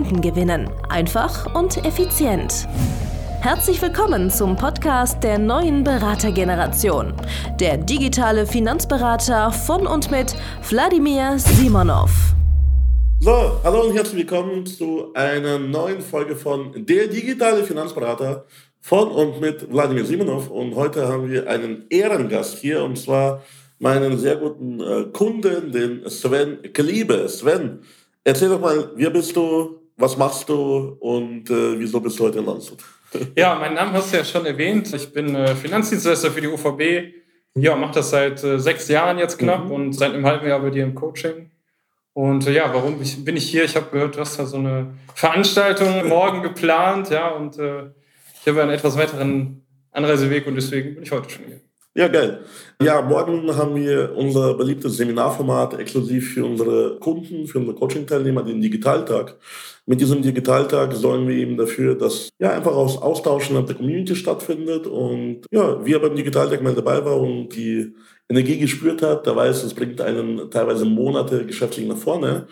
Kunden gewinnen. Einfach und effizient. Herzlich willkommen zum Podcast der neuen Beratergeneration. Der digitale Finanzberater von und mit Wladimir Simonov. So, hallo und herzlich willkommen zu einer neuen Folge von Der digitale Finanzberater von und mit Wladimir Simonov. Und heute haben wir einen Ehrengast hier und zwar meinen sehr guten äh, Kunden, den Sven Kliebe. Sven, erzähl doch mal, wer bist du, was machst du und äh, wieso bist du heute in Landshut? Ja, meinen Namen hast du ja schon erwähnt. Ich bin äh, Finanzdienstleister für die UVB. Ja, mache das seit äh, sechs Jahren jetzt knapp mhm. und seit einem halben Jahr bei dir im Coaching. Und äh, ja, warum ich, bin ich hier? Ich habe gehört, du hast da so eine Veranstaltung morgen geplant, ja, und äh, ich habe einen etwas weiteren Anreiseweg und deswegen bin ich heute schon hier. Ja, geil. Ja, morgen haben wir unser beliebtes Seminarformat exklusiv für unsere Kunden, für unsere Coaching-Teilnehmer, den Digitaltag. Mit diesem Digitaltag sollen wir eben dafür, dass ja einfach aus Austauschen in der Community stattfindet und ja, wer beim Digitaltag mal dabei war und die Energie gespürt hat, der weiß, es bringt einen teilweise Monate geschäftlich nach vorne.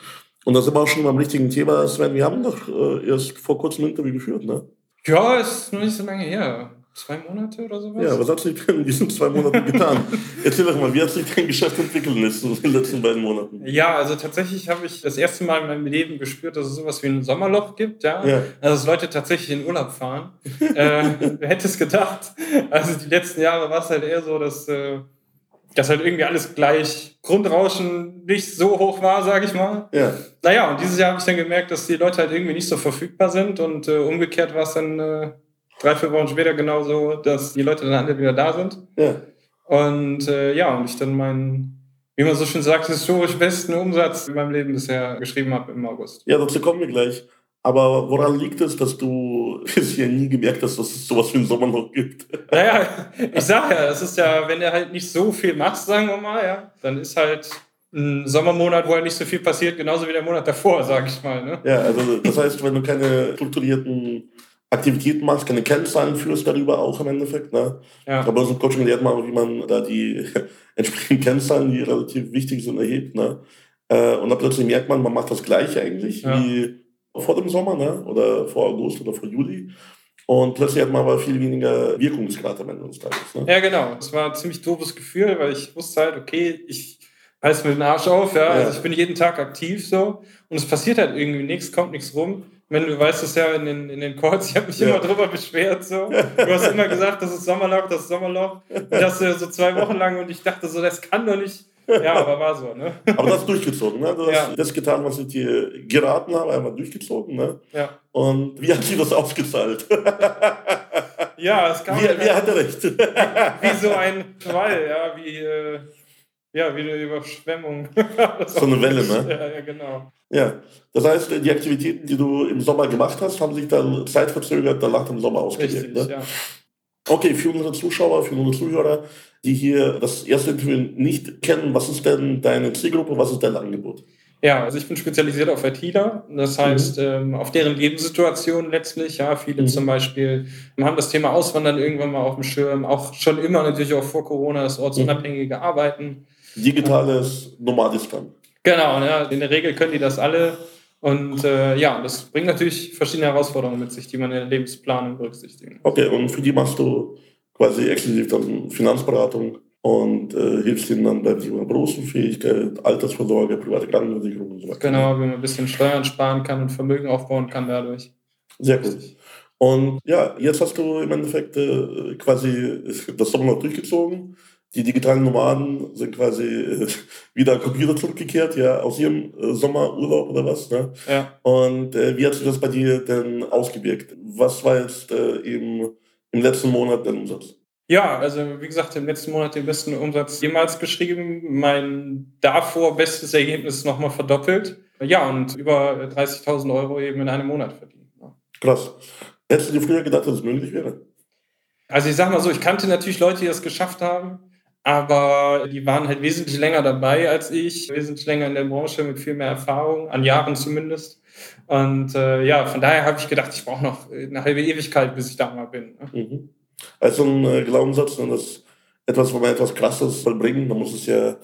Und da sind wir auch schon beim richtigen Thema, Sven. Wir haben doch äh, erst vor kurzem ein Interview geführt, ne? Ja, ist noch nicht so lange her zwei Monate oder sowas? Ja, was hat sich denn in diesen zwei Monaten getan? Erzähl doch mal, wie hat sich dein Geschäft entwickelt in den letzten beiden Monaten? Ja, also tatsächlich habe ich das erste Mal in meinem Leben gespürt, dass es sowas wie ein Sommerloch gibt, ja. ja. Also, dass Leute tatsächlich in Urlaub fahren. äh, wer hätte es gedacht? Also, die letzten Jahre war es halt eher so, dass, äh, dass halt irgendwie alles gleich Grundrauschen nicht so hoch war, sage ich mal. Ja. Naja, und dieses Jahr habe ich dann gemerkt, dass die Leute halt irgendwie nicht so verfügbar sind und äh, umgekehrt war es dann äh, drei, vier Wochen später genauso, dass die Leute dann alle wieder da sind. Ja. Und äh, ja, und ich dann meinen, wie man so schön sagt, historisch besten Umsatz in meinem Leben bisher geschrieben habe im August. Ja, dazu kommen wir gleich. Aber woran liegt es, dass du bisher nie gemerkt hast, dass es sowas wie einen Sommer noch gibt? Naja, ich sag ja, es ist ja, wenn du halt nicht so viel machst, sagen wir mal, ja, dann ist halt ein Sommermonat, wo halt nicht so viel passiert, genauso wie der Monat davor, sag ich mal. Ne? Ja, also das heißt, wenn du keine strukturierten Aktivitäten machst, keine Kennzahlen führst darüber auch im Endeffekt. Ne? Ja. Aber so Coaching lernt man, wie man da die entsprechenden Kennzahlen, die relativ wichtig sind, erhebt. Ne? Äh, und dann plötzlich merkt man, man macht das Gleiche eigentlich ja. wie vor dem Sommer ne? oder vor August oder vor Juli. Und plötzlich hat man aber viel weniger Wirkungsgrad am Ende des Tages. Ne? Ja, genau. Das war ein ziemlich doofes Gefühl, weil ich wusste halt, okay, ich heiß mir den Arsch auf, ja? ja. Also ich bin jeden Tag aktiv so und es passiert halt irgendwie nichts, kommt nichts rum wenn du weißt es ja in den, in den Calls, ich habe mich ja. immer drüber beschwert. So. Du hast immer gesagt, das ist Sommerloch, das ist Sommerloch. Und das so zwei Wochen lang und ich dachte so, das kann doch nicht. Ja, aber war so, ne? Aber das durchgezogen, ne? Du hast ja. das getan, was ich dir geraten habe, einmal durchgezogen, ne? Ja. Und wie hat sie das ausgezahlt? ja, es kam. Wer, wer hatte recht? wie so ein Schwall, ja, wie. Äh, ja, wie eine Überschwemmung. so eine Welle, ne? Ja, ja, genau. Ja, das heißt, die Aktivitäten, die du im Sommer gemacht hast, haben sich dann zeitverzögert danach im Sommer ausgewirkt. Ne? Ja. Okay, für unsere Zuschauer, für unsere Zuhörer, die hier das erste Interview nicht kennen, was ist denn deine Zielgruppe, was ist dein Angebot? Ja, also ich bin spezialisiert auf ITler, das heißt mhm. ähm, auf deren Lebenssituation letztlich. Ja, viele mhm. zum Beispiel haben das Thema Auswandern irgendwann mal auf dem Schirm, auch schon immer natürlich auch vor Corona das ortsunabhängige mhm. Arbeiten. Digitales Nomadistan. Genau, ja, in der Regel können die das alle. Und äh, ja, das bringt natürlich verschiedene Herausforderungen mit sich, die man in der Lebensplanung berücksichtigen muss. Okay, und für die machst du quasi exklusiv dann Finanzberatung und äh, hilfst ihnen dann beim Thema Berufsunfähigkeit, Altersvorsorge, private Krankenversicherung und so weiter. Genau, wie man ein bisschen Steuern sparen kann und Vermögen aufbauen kann dadurch. Sehr gut. Und ja, jetzt hast du im Endeffekt äh, quasi das Sommer durchgezogen die digitalen Nomaden sind quasi äh, wieder Computer zurückgekehrt, ja, aus ihrem äh, Sommerurlaub oder was. Ne? Ja. Und äh, wie hat sich das bei dir denn ausgewirkt? Was war jetzt äh, im, im letzten Monat dein Umsatz? Ja, also wie gesagt, im letzten Monat den besten Umsatz jemals geschrieben. Mein davor bestes Ergebnis nochmal verdoppelt. Ja, und über 30.000 Euro eben in einem Monat verdienen. Ja. Krass. Hättest du dir früher gedacht, dass es möglich wäre? Also ich sag mal so, ich kannte natürlich Leute, die das geschafft haben, aber die waren halt wesentlich länger dabei als ich, wesentlich länger in der Branche mit viel mehr Erfahrung, an Jahren zumindest. Und äh, ja, von daher habe ich gedacht, ich brauche noch eine halbe Ewigkeit, bis ich da mal bin. Ne? Mhm. Also ein äh, Glaubenssatz, ne, dass etwas, wo man etwas Krasses vollbringen, dann muss es ja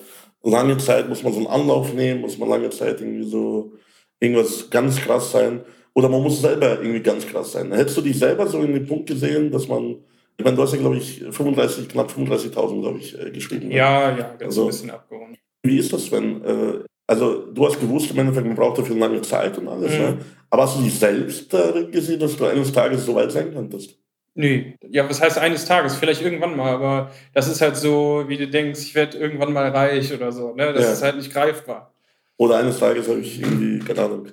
lange Zeit, muss man so einen Anlauf nehmen, muss man lange Zeit irgendwie so irgendwas ganz krass sein. Oder man muss selber irgendwie ganz krass sein. Hättest du dich selber so in den Punkt gesehen, dass man ich meine, du hast ja, glaube ich, 35, knapp 35.000, glaube ich, äh, geschrieben. Ne? Ja, ja, ganz also, ein bisschen abgerundet. Wie ist das, wenn, äh, also du hast gewusst, im Endeffekt, man braucht dafür lange Zeit und alles, mhm. ne? aber hast du dich selbst darin gesehen, dass du eines Tages so weit sein könntest? Nö. Ja, was heißt eines Tages? Vielleicht irgendwann mal, aber das ist halt so, wie du denkst, ich werde irgendwann mal reich oder so. Ne? Das ja. ist halt nicht greifbar. Oder eines Tages habe ich irgendwie, keine Ahnung,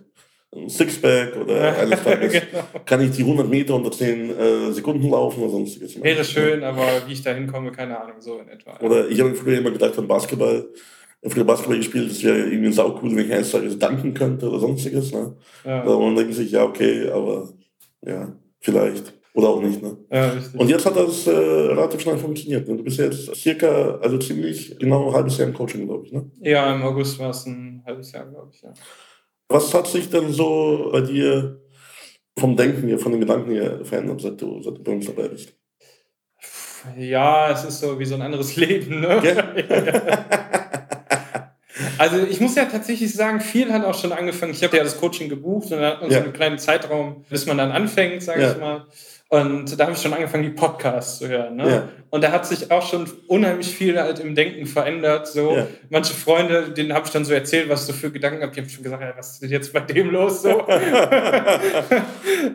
ein Sixpack oder eines Tages genau. kann ich die 100 Meter unter 10 äh, Sekunden laufen oder sonstiges. Wäre schön, aber wie ich da hinkomme, keine Ahnung, so in etwa. Oder ich habe früher immer gedacht an Basketball, früher Basketball gespielt, das wäre irgendwie sau cool, wenn ich eines Tages danken könnte oder sonstiges. Ne? Ja. Und dann denkt sich, ja, okay, aber ja, vielleicht. Oder auch nicht. Ne? Ja, Und jetzt hat das äh, relativ schnell funktioniert. Ne? Du bist jetzt circa, also ziemlich genau ein halbes Jahr im Coaching, glaube ich. Ne? Ja, im August war es ein halbes Jahr, glaube ich, ja. Was hat sich denn so bei dir vom Denken her, von den Gedanken her verändert, seit du, seit du bei uns dabei bist? Ja, es ist so wie so ein anderes Leben. Ne? Ja. also ich muss ja tatsächlich sagen, viel hat auch schon angefangen. Ich habe ja das Coaching gebucht und dann hat man ja. so einen kleinen Zeitraum, bis man dann anfängt, sage ja. ich mal. Und da habe ich schon angefangen, die Podcasts zu hören. Ne? Ja. Und da hat sich auch schon unheimlich viel halt im Denken verändert. So ja. manche Freunde, denen habe ich dann so erzählt, was ich so für Gedanken habe. Die haben schon gesagt, ja, was ist jetzt bei dem los? So.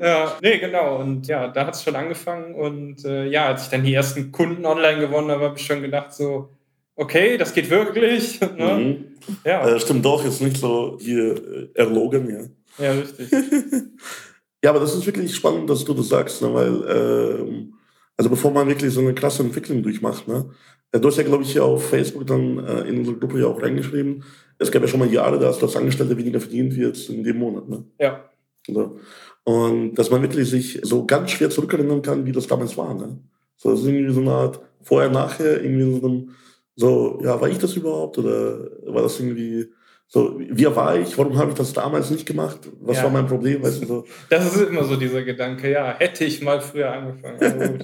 ja, nee, genau. Und ja, da hat es schon angefangen. Und äh, ja, als ich dann die ersten Kunden online gewonnen habe, habe ich schon gedacht, so, okay, das geht wirklich. ne? mhm. Ja. Äh, stimmt doch, ist nicht so hier äh, erlogen, ja. Ja, richtig. Ja, aber das ist wirklich spannend, dass du das sagst, ne? weil, ähm, also bevor man wirklich so eine krasse Entwicklung durchmacht, ne? Äh, du hast ja, glaube ich, hier auf Facebook dann äh, in unsere Gruppe ja auch reingeschrieben, es gab ja schon mal Jahre, da hast du als Angestellter weniger verdient wie jetzt in dem Monat. Ne? Ja. So. Und dass man wirklich sich so ganz schwer zurückerinnern kann, wie das damals war. Ne? So, das ist irgendwie so eine Art vorher, nachher, irgendwie so, einem, so, ja, war ich das überhaupt oder war das irgendwie so, wer war ich? Warum habe ich das damals nicht gemacht? Was ja. war mein Problem? Weißt du, so. Das ist immer so dieser Gedanke, ja, hätte ich mal früher angefangen. Aber,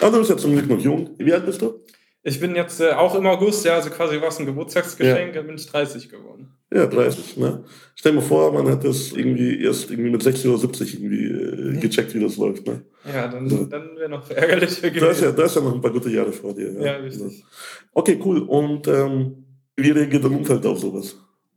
Aber du bist ja zum Glück noch jung. Wie alt bist du? Ich bin jetzt äh, auch im August, ja, also quasi war es ein Geburtstagsgeschenk, ja. bin ich 30 geworden. Ja, 30, ne? Stell dir vor, man hat das irgendwie erst irgendwie mit 60 oder 70 irgendwie äh, gecheckt, wie das läuft, ne? Ja, dann, so. dann wäre noch ärgerlicher gewesen. Da ist, ja, da ist ja noch ein paar gute Jahre vor dir. Ja, ja richtig. Okay, cool. Und ähm, wie reagiert dein Umfeld auf sowas?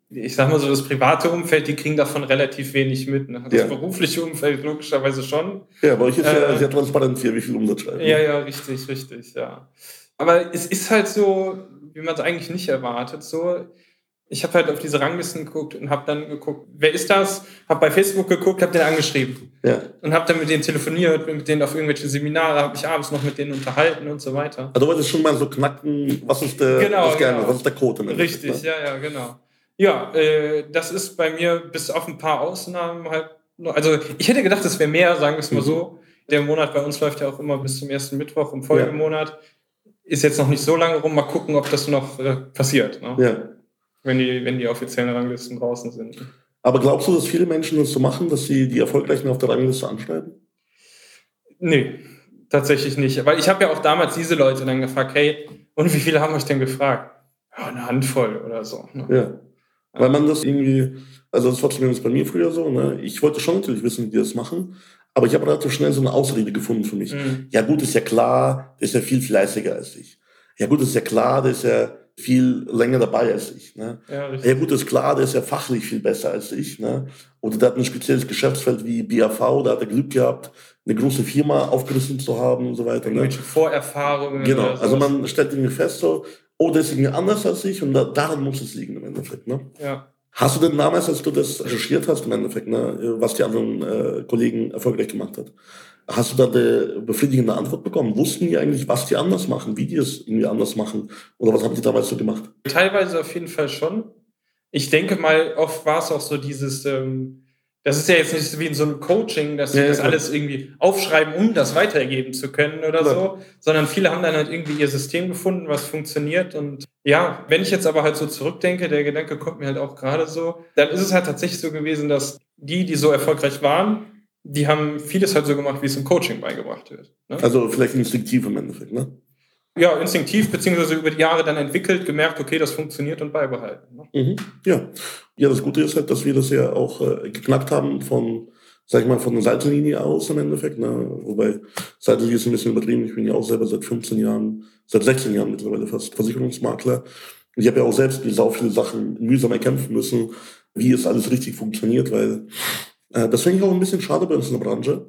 Ich sag mal so, das private Umfeld, die kriegen davon relativ wenig mit. Ne? Das ja. berufliche Umfeld logischerweise schon. Ja, bei euch ist äh, ja sehr transparent hier, wie viel Umsatz schreibt. Ja, ja, richtig, richtig, ja. Aber es ist halt so, wie man es eigentlich nicht erwartet. So, ich habe halt auf diese Ranglisten geguckt und habe dann geguckt, wer ist das? Habe bei Facebook geguckt, habe den angeschrieben. Ja. Und habe dann mit denen telefoniert, mit denen auf irgendwelche Seminare, habe ich abends noch mit denen unterhalten und so weiter. Also du wolltest schon mal so knacken, was ist der, genau, was, genau. was ist der Code? Richtig, ne? ja, ja, genau. Ja, äh, das ist bei mir bis auf ein paar Ausnahmen halt, also ich hätte gedacht, es wäre mehr, sagen wir es mal mhm. so. Der Monat bei uns läuft ja auch immer bis zum ersten Mittwoch im Folgemonat. Ja. Ist jetzt noch nicht so lange rum, mal gucken, ob das noch äh, passiert. Ne? Ja wenn die, wenn die offiziellen Ranglisten draußen sind. Aber glaubst du, dass viele Menschen das so machen, dass sie die Erfolgreichen auf der Rangliste anschreiben? Nee, tatsächlich nicht. Weil ich habe ja auch damals diese Leute dann gefragt, hey, und wie viele haben euch denn gefragt? Ja, eine Handvoll oder so. Ne? Ja. Weil man das irgendwie, also das war zumindest bei mir früher so, ne? ich wollte schon natürlich wissen, wie die das machen, aber ich habe relativ schnell so eine Ausrede gefunden für mich. Mhm. Ja gut, ist ja klar, der ist ja viel fleißiger als ich. Ja gut, ist ja klar, der ist ja viel länger dabei als ich. Ne? Ja, ja, gut, ist klar, der ist ja fachlich viel besser als ich. Ne? Oder der hat ein spezielles Geschäftsfeld wie BAV, da hat er Glück gehabt, eine große Firma aufgerissen zu haben und so weiter. Ne? Irgendwelche ne? Vorerfahrungen. Genau, also man stellt irgendwie fest, so, oh, der ist irgendwie anders als ich und da, daran muss es liegen im Endeffekt. Ne? Ja. Hast du denn damals, als du das recherchiert hast, im Endeffekt, ne, was die anderen äh, Kollegen erfolgreich gemacht hat, Hast du da eine befriedigende Antwort bekommen? Wussten die eigentlich, was die anders machen, wie die es irgendwie anders machen? Oder was haben die damals so gemacht? Teilweise auf jeden Fall schon. ich denke mal, oft war es auch so dieses, ähm, das ist ja jetzt nicht so wie in so einem Coaching, dass sie das ja. alles irgendwie aufschreiben, um das weitergeben zu können oder ja. so, sondern viele haben dann halt irgendwie ihr System gefunden, was funktioniert. Und ja, wenn ich jetzt aber halt so zurückdenke, der Gedanke kommt mir halt auch gerade so, dann ist es halt tatsächlich so gewesen, dass die, die so erfolgreich waren, die haben vieles halt so gemacht, wie es im Coaching beigebracht wird. Ne? Also vielleicht instinktiv im Endeffekt, ne? Ja, instinktiv, beziehungsweise über die Jahre dann entwickelt, gemerkt, okay, das funktioniert und beibehalten. Ne? Mhm. Ja. ja, das Gute ist halt, dass wir das ja auch äh, geknackt haben von, sag ich mal, von der Seitenlinie aus im Endeffekt. Ne? Wobei Seitenlinie ist ein bisschen übertrieben. Ich bin ja auch selber seit 15 Jahren, seit 16 Jahren mittlerweile fast Versicherungsmakler. Ich habe ja auch selbst sau viele Sachen mühsam erkämpfen müssen, wie es alles richtig funktioniert, weil das finde ich auch ein bisschen schade bei uns in der Branche,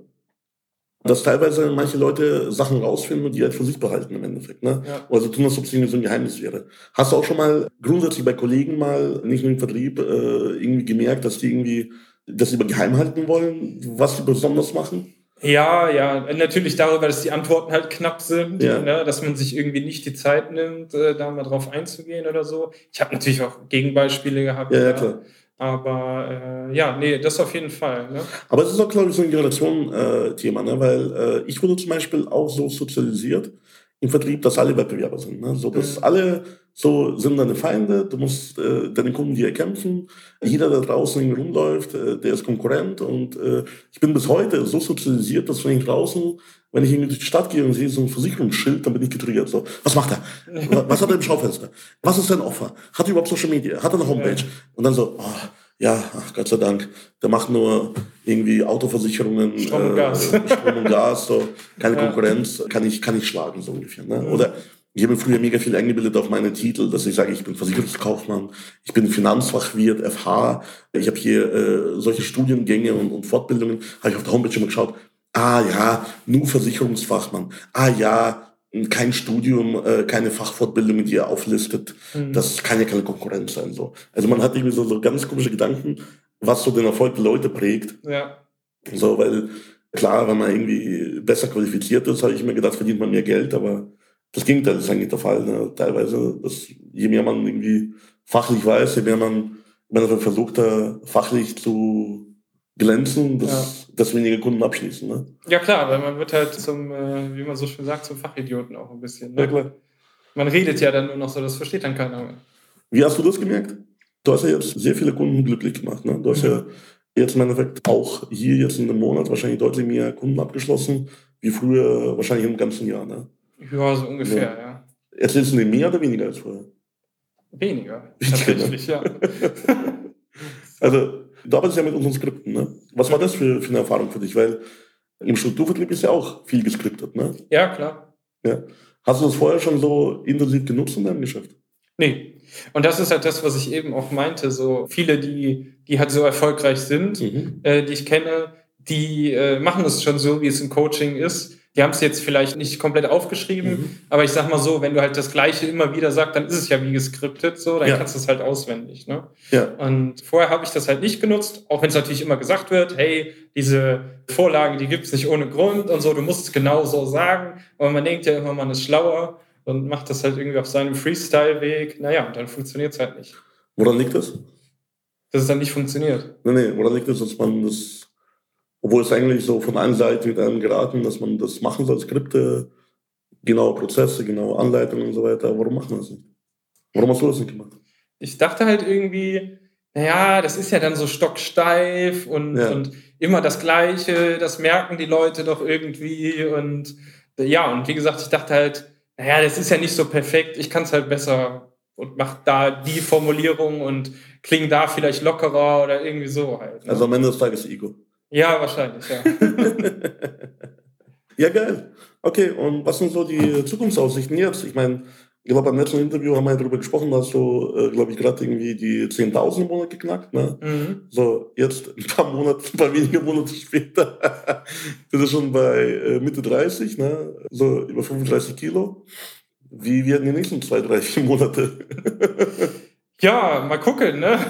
dass teilweise manche Leute Sachen rausfinden und die halt für sich behalten im Endeffekt. Ne? Ja. Oder so tun, als ob es irgendwie so ein Geheimnis wäre. Hast du auch schon mal grundsätzlich bei Kollegen mal, nicht nur im Vertrieb, äh, irgendwie gemerkt, dass die irgendwie das über geheim halten wollen, was sie besonders machen? Ja, ja, natürlich darüber, dass die Antworten halt knapp sind, ja. ne, dass man sich irgendwie nicht die Zeit nimmt, äh, da mal drauf einzugehen oder so. Ich habe natürlich auch Gegenbeispiele gehabt. Ja, ja, klar. Aber äh, ja, nee, das auf jeden Fall. Ne? Aber es ist auch, glaube ich, so ein Generation-Thema, äh, ne? weil äh, ich wurde zum Beispiel auch so sozialisiert im Vertrieb, dass alle Wettbewerber sind. Ne? So, dass mhm. alle so sind deine Feinde, du musst äh, deine Kunden dir kämpfen. Jeder, der draußen rumläuft, äh, der ist Konkurrent. Und äh, ich bin bis heute so sozialisiert, dass wenn ich draußen, wenn ich irgendwie durch die Stadt gehe und sehe so ein Versicherungsschild, dann bin ich getriggert. So, was macht er? Was hat er im Schaufenster? Was ist sein Offer? Hat er überhaupt Social Media? Hat er eine Homepage? Und dann so, oh, ja, ach Gott sei Dank, der macht nur irgendwie Autoversicherungen, Strom und Gas, äh, Strom und Gas so, keine ja. Konkurrenz, kann ich, kann ich schlagen, so ungefähr. Ne? Oder ich habe früher mega viel eingebildet auf meine Titel, dass ich sage, ich bin Versicherungskaufmann, ich bin Finanzfachwirt, FH, ich habe hier äh, solche Studiengänge und, und Fortbildungen, habe ich auf der Homepage schon mal geschaut. Ah ja, nur Versicherungsfachmann. Ah ja, kein Studium, äh, keine Fachfortbildungen, die er auflistet. Mhm. Das kann ja keine Konkurrenz sein. So. Also man hat irgendwie so, so ganz komische Gedanken, was so den Erfolg der Leute prägt. Ja. So, weil klar, wenn man irgendwie besser qualifiziert ist, habe ich mir gedacht, verdient man mehr Geld, aber das Gegenteil ist eigentlich der Fall. Ne? Teilweise, dass je mehr man irgendwie fachlich weiß, je mehr man, wenn man versucht, da fachlich zu glänzen, dass, ja. dass weniger Kunden abschließen. Ne? Ja klar, weil man wird halt zum, äh, wie man so schön sagt, zum Fachidioten auch ein bisschen. Ne? Ja, klar. Man redet ja dann nur noch so, das versteht dann keiner mehr. Wie hast du das gemerkt? Du hast ja jetzt sehr viele Kunden glücklich gemacht. Ne? Du hast mhm. ja jetzt im Endeffekt auch hier jetzt in einem Monat wahrscheinlich deutlich mehr Kunden abgeschlossen, wie früher wahrscheinlich im ganzen Jahr. Ne? Ja, so ungefähr, ja. ja. Erzählst du dir mehr oder weniger als vorher? Weniger, tatsächlich, ja. also, du arbeitest ja mit unseren Skripten, ne? Was war das für, für eine Erfahrung für dich? Weil im Strukturvertrieb ist ja auch viel geskriptet, ne? Ja, klar. Ja. Hast du das vorher schon so intensiv genutzt in deinem Geschäft? Nee. Und das ist halt das, was ich eben auch meinte. So viele, die, die halt so erfolgreich sind, mhm. äh, die ich kenne, die äh, machen es schon so, wie es im Coaching ist die haben es jetzt vielleicht nicht komplett aufgeschrieben, mhm. aber ich sag mal so, wenn du halt das Gleiche immer wieder sagst, dann ist es ja wie geskriptet, so, dann ja. kannst du es halt auswendig. Ne? Ja. Und vorher habe ich das halt nicht genutzt, auch wenn es natürlich immer gesagt wird, hey, diese Vorlage, die gibt es nicht ohne Grund und so, du musst es genau so sagen, aber man denkt ja immer, man ist schlauer und macht das halt irgendwie auf seinem Freestyle-Weg. Naja, dann funktioniert es halt nicht. Woran liegt das? Dass es dann nicht funktioniert. Nee, nee, woran liegt das, dass man das obwohl es eigentlich so von allen Seiten mit einem geraten, dass man das machen soll, Skripte, genaue Prozesse, genaue Anleitungen und so weiter. Warum machen wir das nicht? Warum hast du das nicht gemacht? Ich dachte halt irgendwie, naja, das ist ja dann so stocksteif und, ja. und immer das Gleiche, das merken die Leute doch irgendwie. Und ja, und wie gesagt, ich dachte halt, naja, das ist ja nicht so perfekt, ich kann es halt besser und mach da die Formulierung und klingt da vielleicht lockerer oder irgendwie so halt. Ne? Also am Ende des Tages Ego. Ja, wahrscheinlich, ja. ja, geil. Okay, und was sind so die Zukunftsaussichten jetzt? Ich meine, ich glaube, beim letzten Interview haben wir ja darüber gesprochen, dass du, äh, glaube ich, gerade irgendwie die 10.000 im Monat geknackt. Ne? Mhm. So, jetzt ein paar Monate, ein paar wenige Monate später bist du schon bei äh, Mitte 30, ne? so über 35 Kilo. Wie werden die nächsten zwei, drei, vier Monate? Ja, mal gucken. Ne?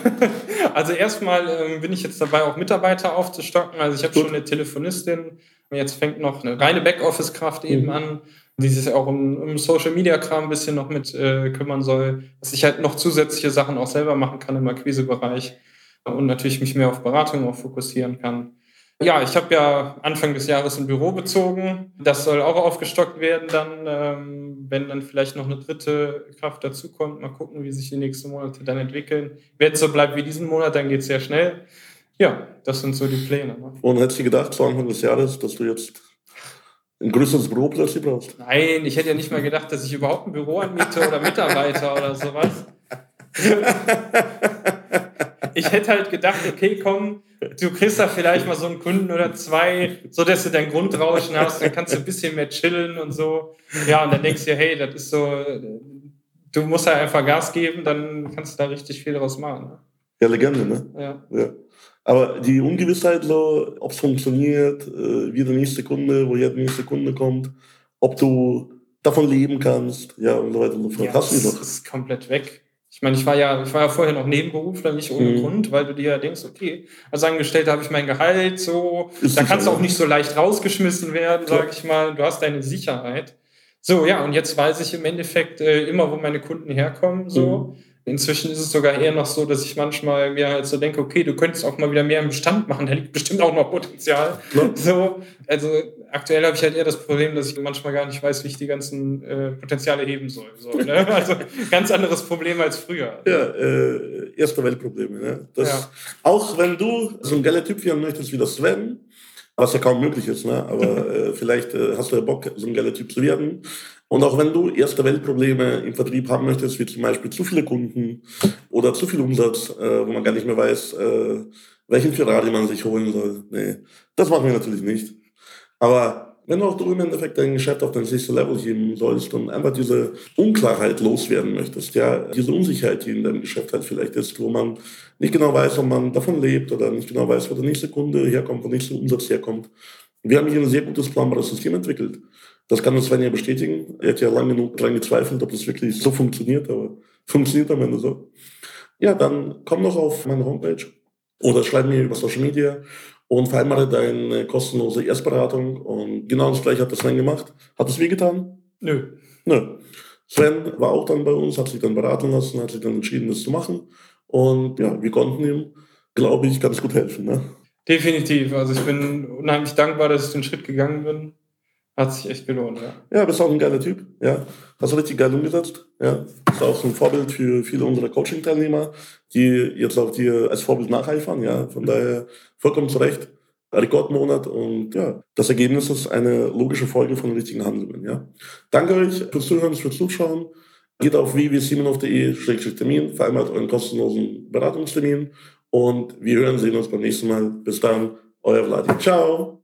Also erstmal ähm, bin ich jetzt dabei, auch Mitarbeiter aufzustocken. Also ich habe schon eine Telefonistin, Jetzt fängt noch eine reine Backoffice-Kraft eben mhm. an, die sich auch um, um Social-Media-Kram ein bisschen noch mit äh, kümmern soll, dass ich halt noch zusätzliche Sachen auch selber machen kann im Akquisebereich und natürlich mich mehr auf Beratung auch fokussieren kann. Ja, ich habe ja Anfang des Jahres ein Büro bezogen. Das soll auch aufgestockt werden dann, ähm, wenn dann vielleicht noch eine dritte Kraft dazukommt. Mal gucken, wie sich die nächsten Monate dann entwickeln. Wenn es so bleibt wie diesen Monat, dann geht es sehr schnell. Ja, das sind so die Pläne. Ne? Und hättest du gedacht, zu Anfang des Jahres, dass du jetzt ein größeres Büro plötzlich brauchst? Nein, ich hätte ja nicht mal gedacht, dass ich überhaupt ein Büro anmiete oder Mitarbeiter oder sowas. ich hätte halt gedacht, okay, komm, du kriegst da vielleicht mal so einen Kunden oder zwei, so dass du dein Grundrauschen hast, dann kannst du ein bisschen mehr chillen und so. Ja, und dann denkst du dir, hey, das ist so, du musst halt einfach Gas geben, dann kannst du da richtig viel draus machen. Ne? Ja, Legende, ne? Ja. ja. Aber die Ungewissheit, so, ob es funktioniert, äh, wie der nächste Kunde, woher der nächste Kunde kommt, ob du davon leben kannst, ja, und so weiter und so fort. Ja, Hast du das ist komplett weg. Ich meine, ich war ja, ich war ja vorher noch Nebenberufler, nicht ohne mhm. Grund, weil du dir ja denkst, okay, als Angestellter habe ich mein Gehalt, so, ist da kannst du auch nicht so leicht rausgeschmissen werden, sag ich mal. Du hast deine Sicherheit. So, ja, und jetzt weiß ich im Endeffekt äh, immer, wo meine Kunden herkommen, so. Mhm. Inzwischen ist es sogar eher noch so, dass ich manchmal mir halt so denke, okay, du könntest auch mal wieder mehr im Bestand machen, da liegt bestimmt auch noch Potenzial. Ja. So, also aktuell habe ich halt eher das Problem, dass ich manchmal gar nicht weiß, wie ich die ganzen äh, Potenziale heben soll. So, ne? Also ganz anderes Problem als früher. Ja, äh, erste Weltprobleme. Ne? Das, ja. Auch wenn du so ein geiler Typ werden möchtest wie das Sven, was ja kaum möglich ist, ne? aber äh, vielleicht äh, hast du ja Bock, so ein geiler Typ zu werden. Und auch wenn du erste Weltprobleme im Vertrieb haben möchtest, wie zum Beispiel zu viele Kunden oder zu viel Umsatz, äh, wo man gar nicht mehr weiß, äh, welchen Ferrari man sich holen soll. Nee, das machen wir natürlich nicht. Aber wenn du auch du im Endeffekt dein Geschäft auf dein nächste Level heben sollst und einfach diese Unklarheit loswerden möchtest, ja, diese Unsicherheit, die in deinem Geschäft halt vielleicht ist, wo man nicht genau weiß, ob man davon lebt oder nicht genau weiß, wo der nächste Kunde herkommt, wo der nächste Umsatz herkommt. Wir haben hier ein sehr gutes planbares System entwickelt. Das kann uns Sven ja bestätigen. Er hat ja lange genug daran gezweifelt, ob das wirklich so funktioniert, aber funktioniert am Ende so. Ja, dann komm noch auf meine Homepage oder schreib mir über Social Media und vereinbare deine kostenlose Erstberatung. Und genau das gleiche hat das Sven gemacht. Hat es wehgetan? Nö. Nö. Sven war auch dann bei uns, hat sich dann beraten lassen, hat sich dann entschieden, das zu machen. Und ja, wir konnten ihm, glaube ich, ganz gut helfen. Ne? Definitiv. Also ich bin unheimlich dankbar, dass ich den Schritt gegangen bin. Hat sich echt gelohnt, ja. Ja, bist auch ein geiler Typ. Ja, hast du richtig geil umgesetzt. Ja, bist auch ein Vorbild für viele unserer Coaching-Teilnehmer, die jetzt auch dir als Vorbild nacheifern. Ja, von daher vollkommen zu Recht. Rekordmonat und ja, das Ergebnis ist eine logische Folge von richtigen Handlungen. Ja, danke euch fürs Zuhören, fürs Zuschauen. Geht auf www.simonov.de-termin, vereinbart euren kostenlosen Beratungstermin und wir hören, sehen uns beim nächsten Mal. Bis dann, euer Vladi. Ciao.